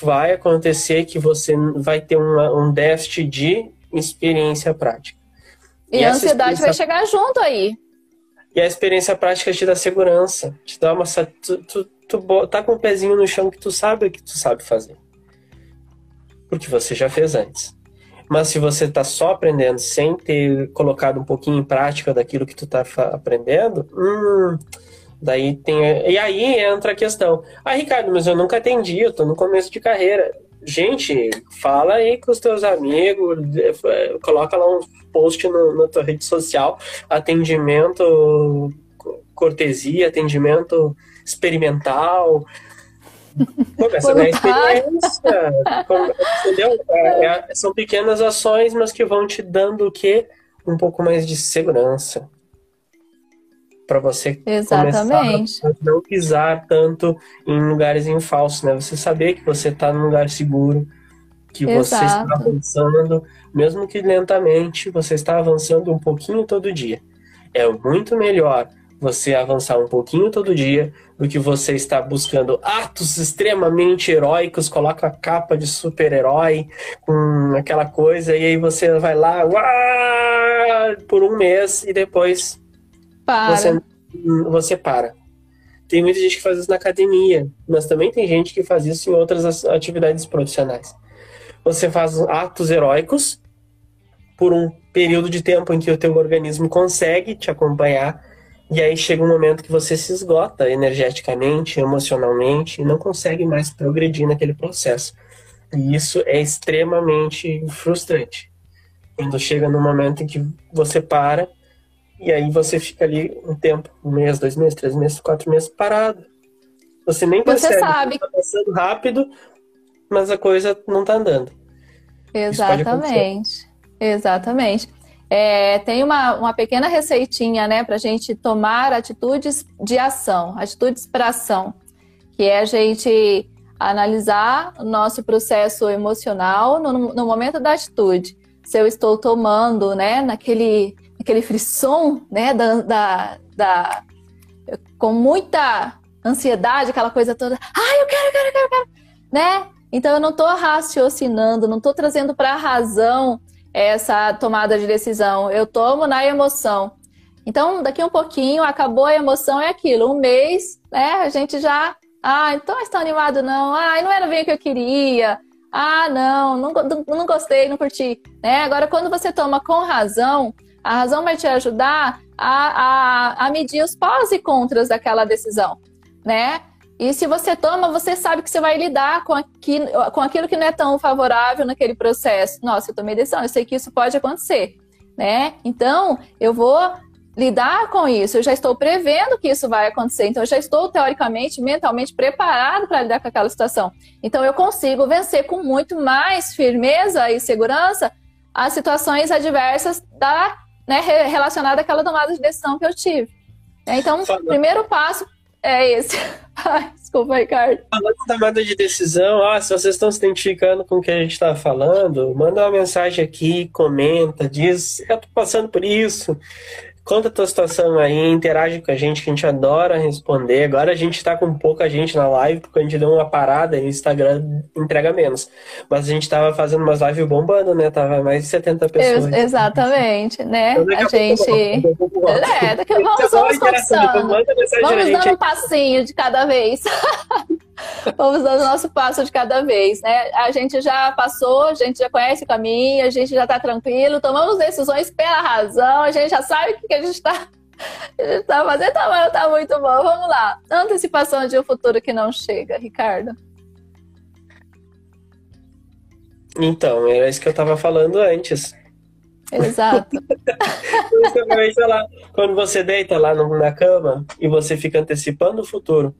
vai acontecer que você vai ter uma, um déficit de experiência prática. E, e a ansiedade experiência... vai chegar junto aí. E a experiência prática te dá segurança, te dá uma. Tu, tu, tu tá com o pezinho no chão que tu sabe o que tu sabe fazer porque você já fez antes. Mas se você está só aprendendo sem ter colocado um pouquinho em prática daquilo que tu está aprendendo, hum, daí tem. E aí entra a questão. Ah, Ricardo, mas eu nunca atendi, eu estou no começo de carreira. Gente, fala aí com os teus amigos, coloca lá um post no, na tua rede social, atendimento cortesia, atendimento experimental, Começa a ganhar experiência. entendeu? É, é, são pequenas ações, mas que vão te dando o quê? Um pouco mais de segurança. Para você Exatamente. começar a não pisar tanto em lugares em falso, né? Você saber que você está num lugar seguro, que Exato. você está avançando, mesmo que lentamente, você está avançando um pouquinho todo dia. É muito melhor você avançar um pouquinho todo dia do que você está buscando atos extremamente heróicos, coloca a capa de super-herói com aquela coisa e aí você vai lá uá, por um mês e depois para. Você, você para. Tem muita gente que faz isso na academia, mas também tem gente que faz isso em outras atividades profissionais. Você faz atos heróicos por um período de tempo em que o teu organismo consegue te acompanhar e aí chega um momento que você se esgota energeticamente, emocionalmente, e não consegue mais progredir naquele processo. E isso é extremamente frustrante. Quando chega no momento em que você para, e aí você fica ali um tempo, um mês, dois meses, três meses, quatro meses parado. Você nem percebe você sabe. que está passando rápido, mas a coisa não está andando. Exatamente. Exatamente. É, tem uma, uma pequena receitinha, né, para a gente tomar atitudes de ação, atitudes para ação, que é a gente analisar o nosso processo emocional no, no momento da atitude. Se eu estou tomando, né, naquele, naquele frisson, né, da, da, da, com muita ansiedade, aquela coisa toda, ai, eu quero, eu quero, eu quero, eu quero, né? Então eu não estou raciocinando, não estou trazendo para a razão essa tomada de decisão. Eu tomo na emoção. Então, daqui um pouquinho, acabou a emoção, é aquilo. Um mês, né? A gente já. Ah, então está animado, não. Ah, não era bem o que eu queria. Ah, não, não, não gostei, não curti. Né? Agora, quando você toma com razão, a razão vai te ajudar a, a, a medir os pós e contras daquela decisão, né? E se você toma, você sabe que você vai lidar com, aqui, com aquilo que não é tão favorável naquele processo. Nossa, eu tomei decisão, eu sei que isso pode acontecer, né? Então, eu vou lidar com isso, eu já estou prevendo que isso vai acontecer, então eu já estou teoricamente, mentalmente preparado para lidar com aquela situação. Então eu consigo vencer com muito mais firmeza e segurança as situações adversas da, né, relacionada àquela tomada de decisão que eu tive. Então, o primeiro passo é esse. Ai, desculpa, Ricardo. Falando da tomada de decisão, ah, se vocês estão se identificando com o que a gente está falando, manda uma mensagem aqui, comenta, diz, eu estou passando por isso. Conta a tua situação aí, interage com a gente, que a gente adora responder. Agora a gente está com pouca gente na live, porque a gente deu uma parada e o Instagram entrega menos. Mas a gente estava fazendo umas lives bombando, né? Tava mais de 70 pessoas. Ex exatamente, né? Então, a, a gente. É, daqui a pouco vamos, vamos conversando. Vamos dando um passinho de cada vez. Vamos dando o nosso passo de cada vez, né? A gente já passou, a gente já conhece o caminho, a gente já está tranquilo, tomamos decisões pela razão, a gente já sabe o que a gente está tá fazendo, tá, tá muito bom. Vamos lá. Antecipação de um futuro que não chega, Ricardo. Então, é isso que eu estava falando antes. Exato. quando você deita lá na cama e você fica antecipando o futuro,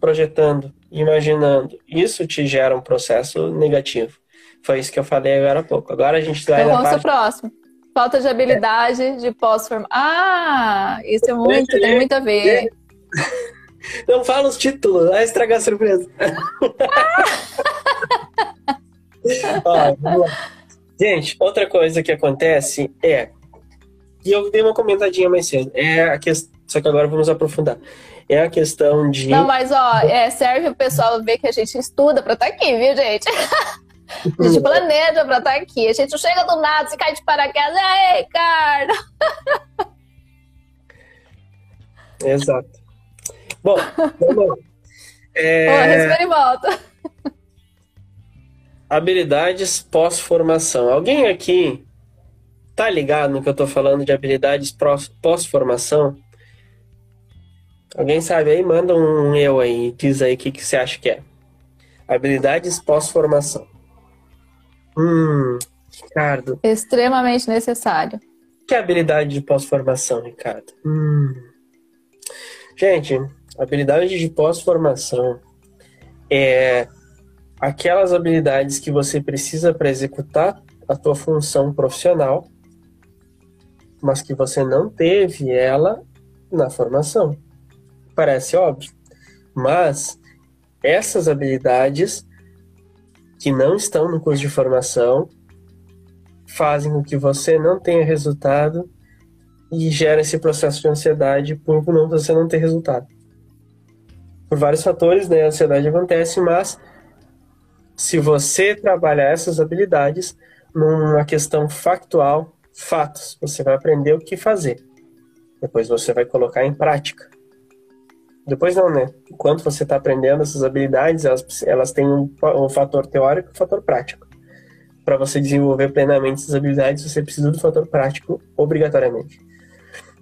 projetando, imaginando, isso te gera um processo negativo. Foi isso que eu falei agora há pouco. Agora a gente vai. Então vamos parte... próximo. Falta de habilidade é. de pós-formação. Ah, isso é muito, tem muito a ver. Não fala os títulos, vai estragar a surpresa. Ó, gente, outra coisa que acontece é. E eu dei uma comentadinha mais cedo. É a questão. Só que agora vamos aprofundar é a questão de. Não, mas ó, é, serve o pessoal ver que a gente estuda pra estar tá aqui, viu, gente? A gente planeja pra estar tá aqui. A gente chega do nada, se cai de paraquedas. Ei, Ricardo! Exato. Bom, vamos lá. É... Respira e volta. Habilidades pós-formação. Alguém aqui tá ligado no que eu tô falando de habilidades pós-formação? Alguém sabe aí? Manda um eu aí. Diz aí o que, que você acha que é. Habilidades pós-formação. Hum, Ricardo. Extremamente necessário. Que habilidade de pós-formação, Ricardo? Hum. Gente, habilidade de pós-formação é aquelas habilidades que você precisa para executar a tua função profissional, mas que você não teve ela na formação. Parece óbvio, mas essas habilidades que não estão no curso de formação fazem com que você não tenha resultado e gera esse processo de ansiedade por não, você não ter resultado. Por vários fatores, né, a ansiedade acontece, mas se você trabalhar essas habilidades numa questão factual, fatos, você vai aprender o que fazer. Depois você vai colocar em prática. Depois não, né? Enquanto você está aprendendo essas habilidades, elas, elas têm um, um fator teórico e um fator prático. Para você desenvolver plenamente essas habilidades, você precisa do fator prático obrigatoriamente.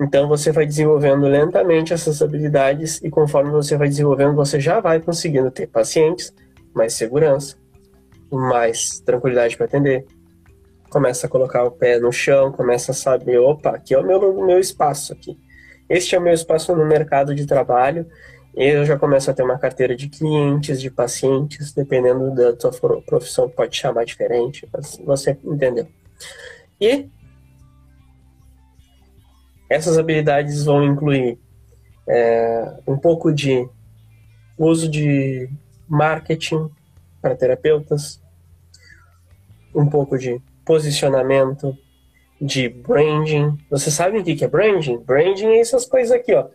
Então você vai desenvolvendo lentamente essas habilidades e conforme você vai desenvolvendo, você já vai conseguindo ter pacientes, mais segurança, mais tranquilidade para atender. Começa a colocar o pé no chão, começa a saber, opa, aqui é o meu, meu espaço aqui este é o meu espaço no mercado de trabalho. Eu já começo a ter uma carteira de clientes, de pacientes, dependendo da sua profissão, pode chamar diferente, mas você entendeu. E essas habilidades vão incluir é, um pouco de uso de marketing para terapeutas, um pouco de posicionamento, de branding. Você sabe o que é branding? Branding é essas coisas aqui, ó.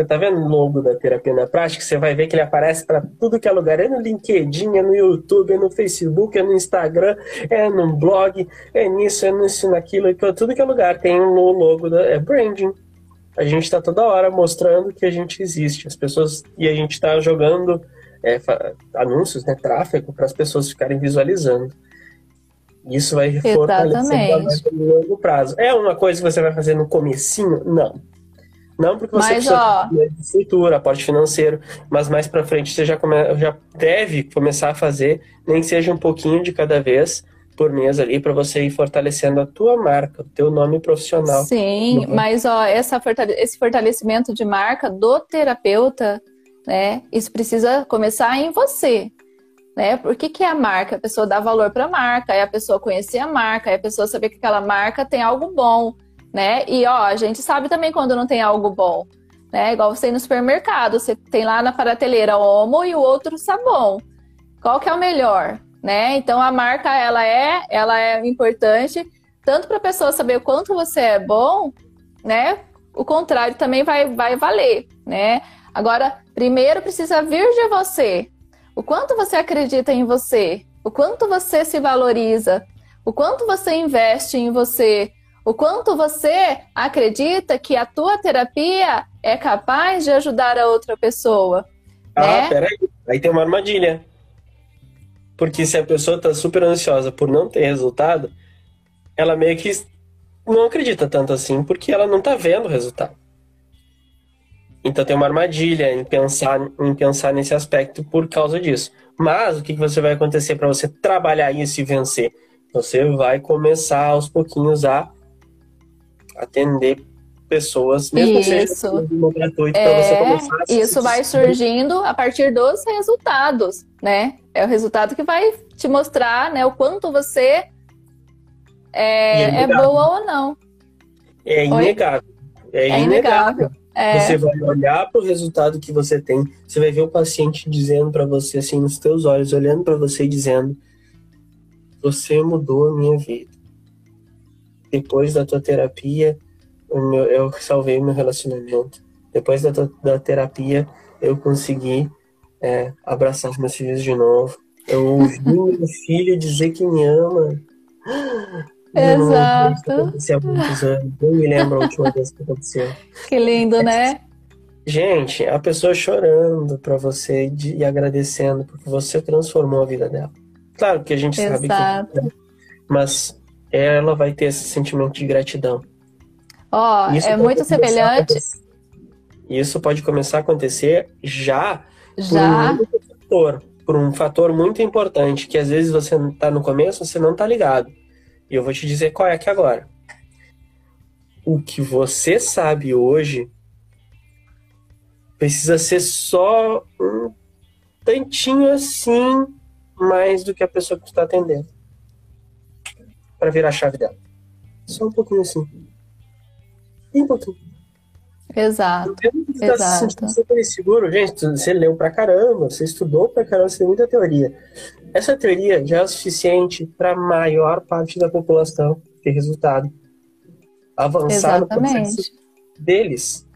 Você tá vendo o logo da terapia na prática? Você vai ver que ele aparece para tudo que é lugar. É no LinkedIn, é no YouTube, é no Facebook, é no Instagram, é no blog, é nisso, é nisso, naquilo, é tudo que é lugar. Tem um logo da é branding. A gente está toda hora mostrando que a gente existe. As pessoas e a gente está jogando é, anúncios, né, tráfego para as pessoas ficarem visualizando. Isso vai fortalecer no longo prazo. É uma coisa que você vai fazer no comecinho? Não. Não porque você mas, precisa ó... de estrutura, aporte financeiro, mas mais para frente você já, come... já deve começar a fazer, nem que seja um pouquinho de cada vez por mês ali para você ir fortalecendo a tua marca, o teu nome profissional. Sim, uhum. mas ó, essa fortale... esse fortalecimento de marca do terapeuta, né? Isso precisa começar em você. Né? Por que, que é a marca? A pessoa dá valor para a marca, é a pessoa conhecer a marca, é a pessoa saber que aquela marca tem algo bom, né? E ó, a gente sabe também quando não tem algo bom, né? Igual você ir no supermercado, você tem lá na prateleira Omo e o outro sabão. Qual que é o melhor, né? Então a marca ela é, ela é importante tanto para a pessoa saber o quanto você é bom, né? O contrário também vai vai valer, né? Agora, primeiro precisa vir de você. O quanto você acredita em você, o quanto você se valoriza, o quanto você investe em você, o quanto você acredita que a tua terapia é capaz de ajudar a outra pessoa. Ah, né? peraí. Aí tem uma armadilha. Porque se a pessoa está super ansiosa por não ter resultado, ela meio que não acredita tanto assim, porque ela não está vendo o resultado. Então tem uma armadilha em pensar, em pensar nesse aspecto por causa disso. Mas o que, que você vai acontecer para você trabalhar isso e vencer? Você vai começar aos pouquinhos a atender pessoas, mesmo isso. que seja gratuito, é, para você começar a Isso vai surgindo a partir dos resultados, né? É o resultado que vai te mostrar né, o quanto você é, é, é boa ou não. É inegável. É, é inegável. É. Você vai olhar para o resultado que você tem, você vai ver o paciente dizendo para você, assim, nos teus olhos, olhando para você e dizendo: Você mudou a minha vida depois da tua terapia, meu, eu salvei meu relacionamento. Depois da, da terapia, eu consegui é, abraçar os meus filhos de novo. Eu ouvi meu filho dizer que me ama. Exato. Há muitos anos. Eu me lembro a última vez que aconteceu. Que lindo, né? Gente, a pessoa chorando para você e agradecendo porque você transformou a vida dela. Claro que a gente Exato. sabe que. Mas ela vai ter esse sentimento de gratidão. Ó, oh, é muito semelhante. Isso pode começar a acontecer já, já. Por, um fator, por um fator muito importante, que às vezes você está no começo, você não está ligado. E eu vou te dizer qual é aqui agora. O que você sabe hoje precisa ser só um tantinho assim mais do que a pessoa que está atendendo para virar a chave dela. Só um pouquinho assim. Bem pouquinho. Exato. Você está se sentindo super inseguro, gente. Você leu pra caramba, você estudou pra caramba, você tem muita teoria. Essa teoria já é o suficiente para a maior parte da população ter resultado. Avançar Exatamente. no processo deles.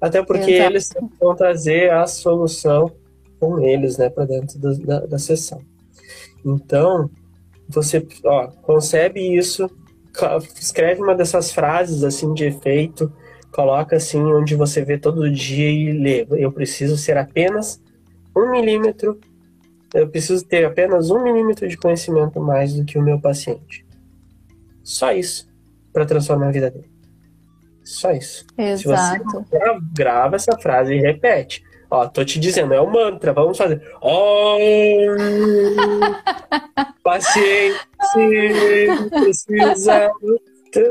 Até porque Exato. eles vão trazer a solução com eles, né, para dentro da, da, da sessão. Então, você ó, concebe isso, escreve uma dessas frases assim de efeito, coloca assim onde você vê todo dia e lê. Eu preciso ser apenas um milímetro, eu preciso ter apenas um milímetro de conhecimento mais do que o meu paciente. Só isso para transformar a vida dele. Só isso. Exato. Se você grava, essa frase e repete. Ó, tô te dizendo, é o um mantra, vamos fazer. Oh, paciente, precisa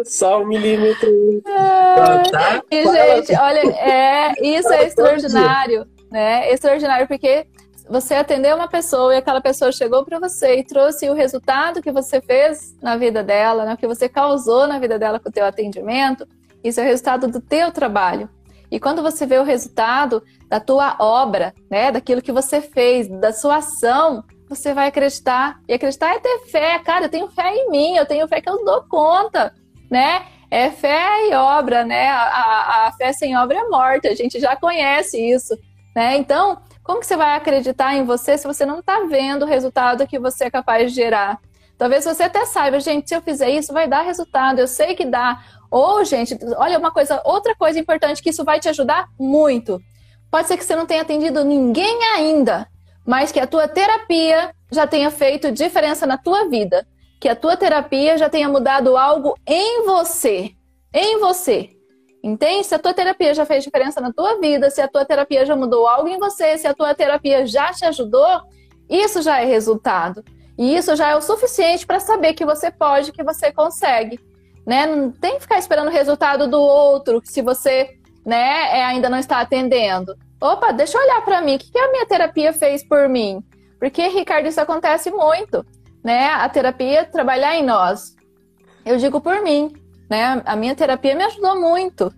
só um milímetro. Ah, tá? E, gente, olha, é, isso é extraordinário, né? Extraordinário, porque você atendeu uma pessoa e aquela pessoa chegou para você e trouxe o resultado que você fez na vida dela, né? que você causou na vida dela com o teu atendimento, isso é o resultado do teu trabalho. E quando você vê o resultado da tua obra, né, daquilo que você fez, da sua ação, você vai acreditar. E acreditar é ter fé. Cara, eu tenho fé em mim, eu tenho fé que eu dou conta, né? É fé e obra, né? A, a, a fé sem obra é morta, a gente já conhece isso, né? Então, como que você vai acreditar em você se você não está vendo o resultado que você é capaz de gerar? Talvez você até saiba, gente, se eu fizer isso, vai dar resultado. Eu sei que dá. Ou, gente, olha uma coisa, outra coisa importante que isso vai te ajudar muito. Pode ser que você não tenha atendido ninguém ainda, mas que a tua terapia já tenha feito diferença na tua vida, que a tua terapia já tenha mudado algo em você, em você. Entende? Se a tua terapia já fez diferença na tua vida, se a tua terapia já mudou algo em você, se a tua terapia já te ajudou, isso já é resultado. E isso já é o suficiente para saber que você pode, que você consegue. Né? Não tem que ficar esperando o resultado do outro, se você né, é, ainda não está atendendo. Opa, deixa eu olhar para mim, o que a minha terapia fez por mim? Porque, Ricardo, isso acontece muito, né? A terapia trabalhar em nós. Eu digo por mim, né? A minha terapia me ajudou muito.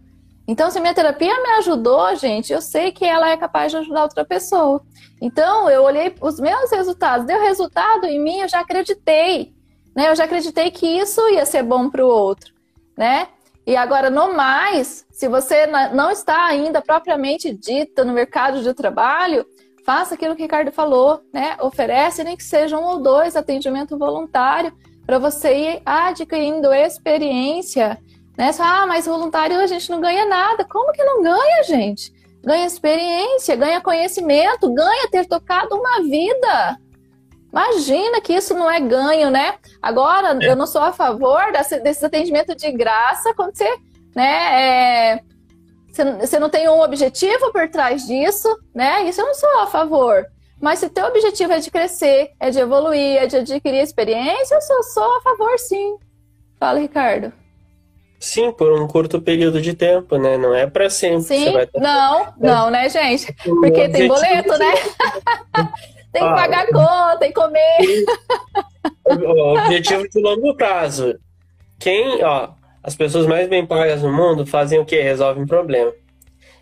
Então, se a minha terapia me ajudou, gente, eu sei que ela é capaz de ajudar outra pessoa. Então, eu olhei os meus resultados, deu resultado em mim, eu já acreditei, né? Eu já acreditei que isso ia ser bom para o outro, né? E agora, no mais, se você não está ainda propriamente dita no mercado de trabalho, faça aquilo que o Ricardo falou, né? Oferece nem que seja um ou dois atendimento voluntário para você ir adquirindo experiência. Né? Só, ah, mas voluntário a gente não ganha nada. Como que não ganha, gente? Ganha experiência, ganha conhecimento, ganha ter tocado uma vida. Imagina que isso não é ganho, né? Agora, é. eu não sou a favor desse, desses atendimentos de graça quando você, né, é, você não tem um objetivo por trás disso, né? Isso eu não sou a favor. Mas se teu objetivo é de crescer, é de evoluir, é de adquirir experiência, eu sou, sou a favor, sim. Fala, Ricardo. Sim, por um curto período de tempo, né? Não é para sempre. Sim, ter... não, não, né, gente? Porque tem boleto, né? tem que ah, pagar conta, tem que comer. O objetivo de longo prazo. Quem, ó, as pessoas mais bem pagas no mundo fazem o quê? Resolvem um problema.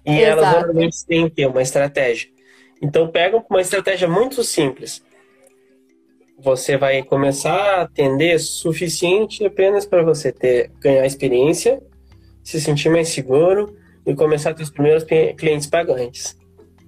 E Exato. elas normalmente têm que ter uma estratégia. Então pega uma estratégia muito simples. Você vai começar a atender suficiente apenas para você ter ganhar experiência, se sentir mais seguro e começar a ter os primeiros clientes pagantes.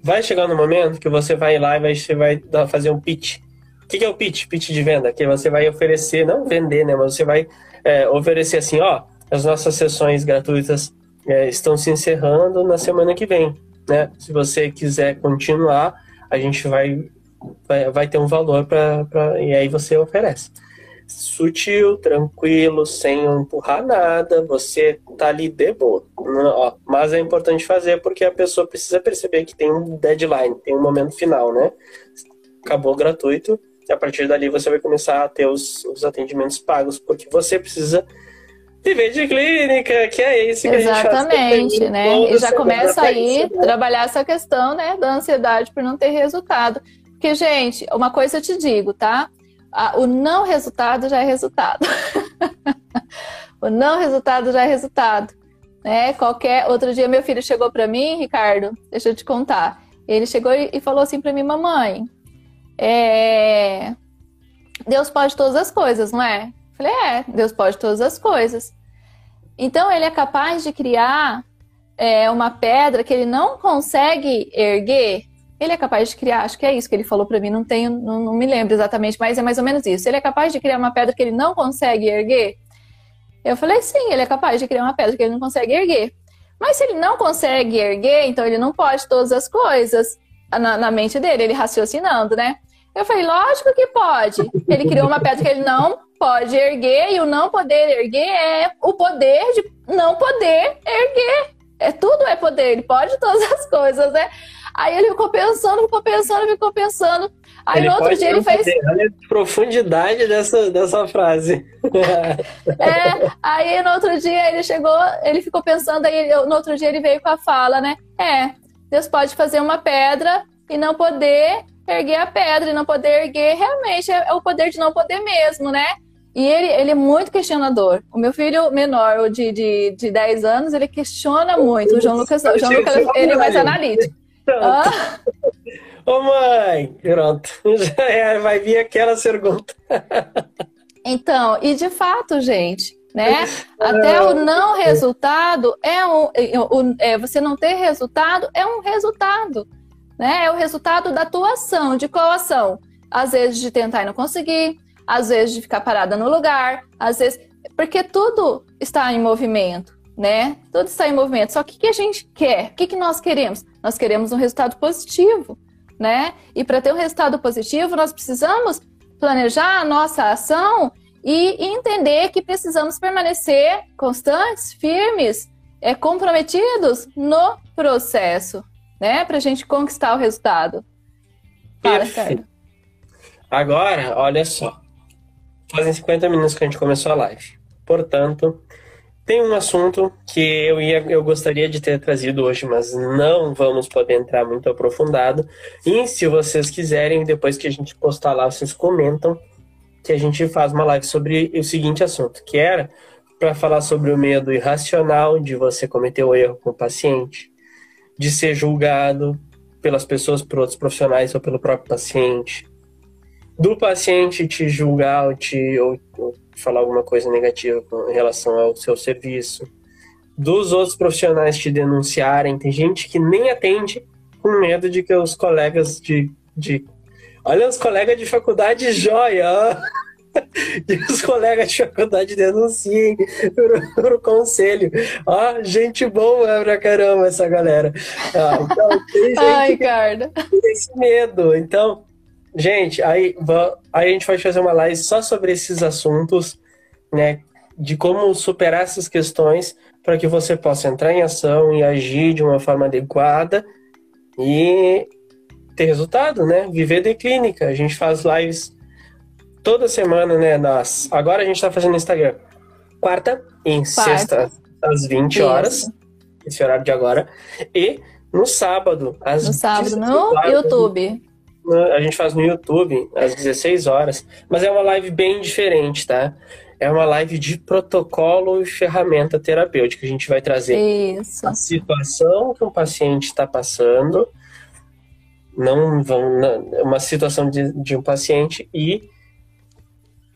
Vai chegar no momento que você vai lá e vai, você vai fazer um pitch. O que é o pitch? Pitch de venda, que você vai oferecer, não vender, né? Mas você vai é, oferecer assim, ó, as nossas sessões gratuitas é, estão se encerrando na semana que vem né? Se você quiser continuar, a gente vai, vai, vai ter um valor para. E aí você oferece. Sutil, tranquilo, sem empurrar nada, você tá ali de boa. Ó, mas é importante fazer porque a pessoa precisa perceber que tem um deadline, tem um momento final, né? Acabou gratuito, e a partir dali você vai começar a ter os, os atendimentos pagos, porque você precisa viver de clínica, que é isso que Exatamente, a gente faz. né? E já começa aí a trabalhar essa questão, né, da ansiedade por não ter resultado. Porque, gente, uma coisa eu te digo, tá? O não resultado já é resultado. o não resultado já é resultado. Né? Qualquer outro dia meu filho chegou para mim, Ricardo, deixa eu te contar. Ele chegou e falou assim para mim, mamãe, é... Deus pode todas as coisas, não é? Falei, é, Deus pode todas as coisas. Então ele é capaz de criar é, uma pedra que ele não consegue erguer. Ele é capaz de criar, acho que é isso que ele falou para mim, não tenho, não, não, me lembro exatamente, mas é mais ou menos isso. Ele é capaz de criar uma pedra que ele não consegue erguer? Eu falei, sim, ele é capaz de criar uma pedra que ele não consegue erguer. Mas se ele não consegue erguer, então ele não pode todas as coisas na, na mente dele, ele raciocinando, né? Eu falei, lógico que pode. Ele criou uma pedra que ele não pode erguer e o não poder erguer é o poder de não poder erguer. É tudo é poder, ele pode todas as coisas, né? Aí ele ficou pensando, ficou pensando, ficou pensando. Aí ele no outro dia ele fez. Olha a profundidade dessa, dessa frase. é, aí no outro dia ele chegou, ele ficou pensando, aí no outro dia ele veio com a fala, né? É, Deus pode fazer uma pedra e não poder erguer a pedra e não poder erguer, realmente é, é o poder de não poder mesmo, né? E ele, ele é muito questionador. O meu filho menor, o de, de, de 10 anos, ele questiona muito. O João Lucas, o João Lucas ele é mais analítico. Ah? Ô mãe, pronto. Já é, vai vir aquela pergunta. Então, e de fato, gente, né? Até o não resultado é um. É, você não ter resultado é um resultado. Né? É o resultado da tua ação. De qual ação? Às vezes de tentar e não conseguir, às vezes de ficar parada no lugar, às vezes. Porque tudo está em movimento, né? Tudo está em movimento. Só que o que a gente quer? O que, que nós queremos? Nós queremos um resultado positivo, né? E para ter um resultado positivo, nós precisamos planejar a nossa ação e entender que precisamos permanecer constantes, firmes é, comprometidos no processo, né? Para a gente conquistar o resultado. Fala, Ricardo. Agora, olha só. Fazem 50 minutos que a gente começou a live. Portanto, tem um assunto que eu, ia, eu gostaria de ter trazido hoje, mas não vamos poder entrar muito aprofundado. E se vocês quiserem, depois que a gente postar lá, vocês comentam que a gente faz uma live sobre o seguinte assunto, que era para falar sobre o medo irracional de você cometer o erro com o paciente, de ser julgado pelas pessoas, por outros profissionais ou pelo próprio paciente, do paciente te julgar ou te ou, ou falar alguma coisa negativa com, em relação ao seu serviço, dos outros profissionais te denunciarem. Tem gente que nem atende com medo de que os colegas de. de olha, os colegas de faculdade joia! E os colegas de faculdade denunciem pro, conselho. Ó, gente boa pra caramba essa galera. Ah, então, tem gente Ai, Ricardo. tem esse medo. Então, Gente, aí, aí a gente vai fazer uma live só sobre esses assuntos, né? De como superar essas questões para que você possa entrar em ação e agir de uma forma adequada e ter resultado, né? Viver de clínica. A gente faz lives toda semana, né? Nas... Agora a gente está fazendo no Instagram. Quarta e Quarta. sexta, às 20 horas. Isso. Esse horário de agora. E no sábado, às No sábado, no YouTube a gente faz no YouTube às 16 horas, mas é uma live bem diferente, tá? É uma live de protocolo e ferramenta terapêutica. A gente vai trazer Isso. a situação que o paciente está passando, não vão uma situação de, de um paciente e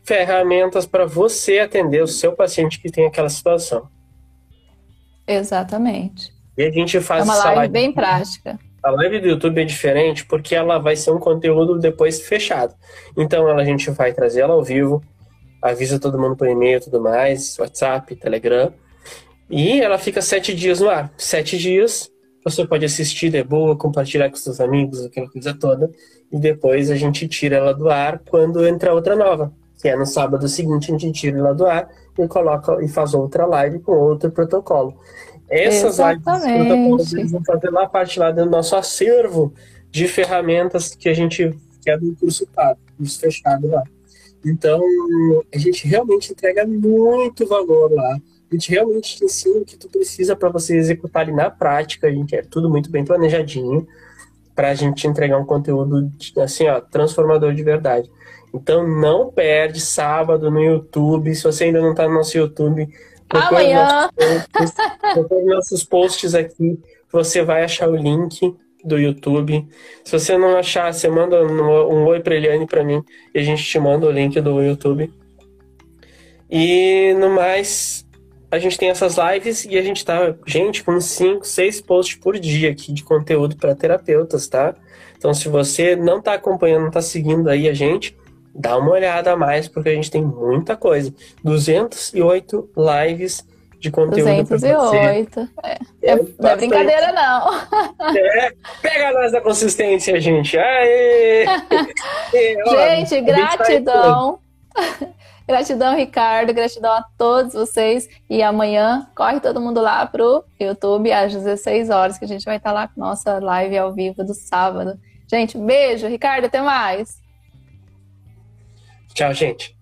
ferramentas para você atender o seu paciente que tem aquela situação. Exatamente. E a gente faz é uma live, live bem prática. A live do YouTube é diferente porque ela vai ser um conteúdo depois fechado. Então a gente vai trazer ela ao vivo, avisa todo mundo por e-mail e tudo mais, WhatsApp, Telegram. E ela fica sete dias no ar. Sete dias, você pode assistir de boa, compartilhar com seus amigos, aquela coisa toda. E depois a gente tira ela do ar quando entra outra nova. Que é no sábado seguinte a gente tira ela do ar e coloca e faz outra live com outro protocolo. Essas Exatamente. lives vão fazer lá parte lá do nosso acervo de ferramentas que a gente quer do curso pago, curso fechado lá. Então, a gente realmente entrega muito valor lá. A gente realmente te ensina o que tu precisa para você executar ali na prática. A gente é tudo muito bem planejadinho para a gente entregar um conteúdo assim, ó, transformador de verdade. Então, não perde sábado no YouTube. Se você ainda não está no nosso YouTube, Amanhã. Procure nossos posts aqui. Você vai achar o link do YouTube. Se você não achar, você manda um oi pra Eliane pra mim e a gente te manda o link do YouTube. E no mais, a gente tem essas lives e a gente tá, gente, com 5, 6 posts por dia aqui de conteúdo para terapeutas, tá? Então, se você não tá acompanhando, não tá seguindo aí a gente, dá uma olhada a mais, porque a gente tem muita coisa. 208 lives de conteúdo 208. É, é, não é brincadeira, não. É, pega nós da consistência, gente. Aê! gente, gratidão. gratidão, Ricardo. Gratidão a todos vocês. E amanhã, corre todo mundo lá pro YouTube às 16 horas, que a gente vai estar lá com nossa live ao vivo do sábado. Gente, beijo. Ricardo, até mais. Tchau, gente.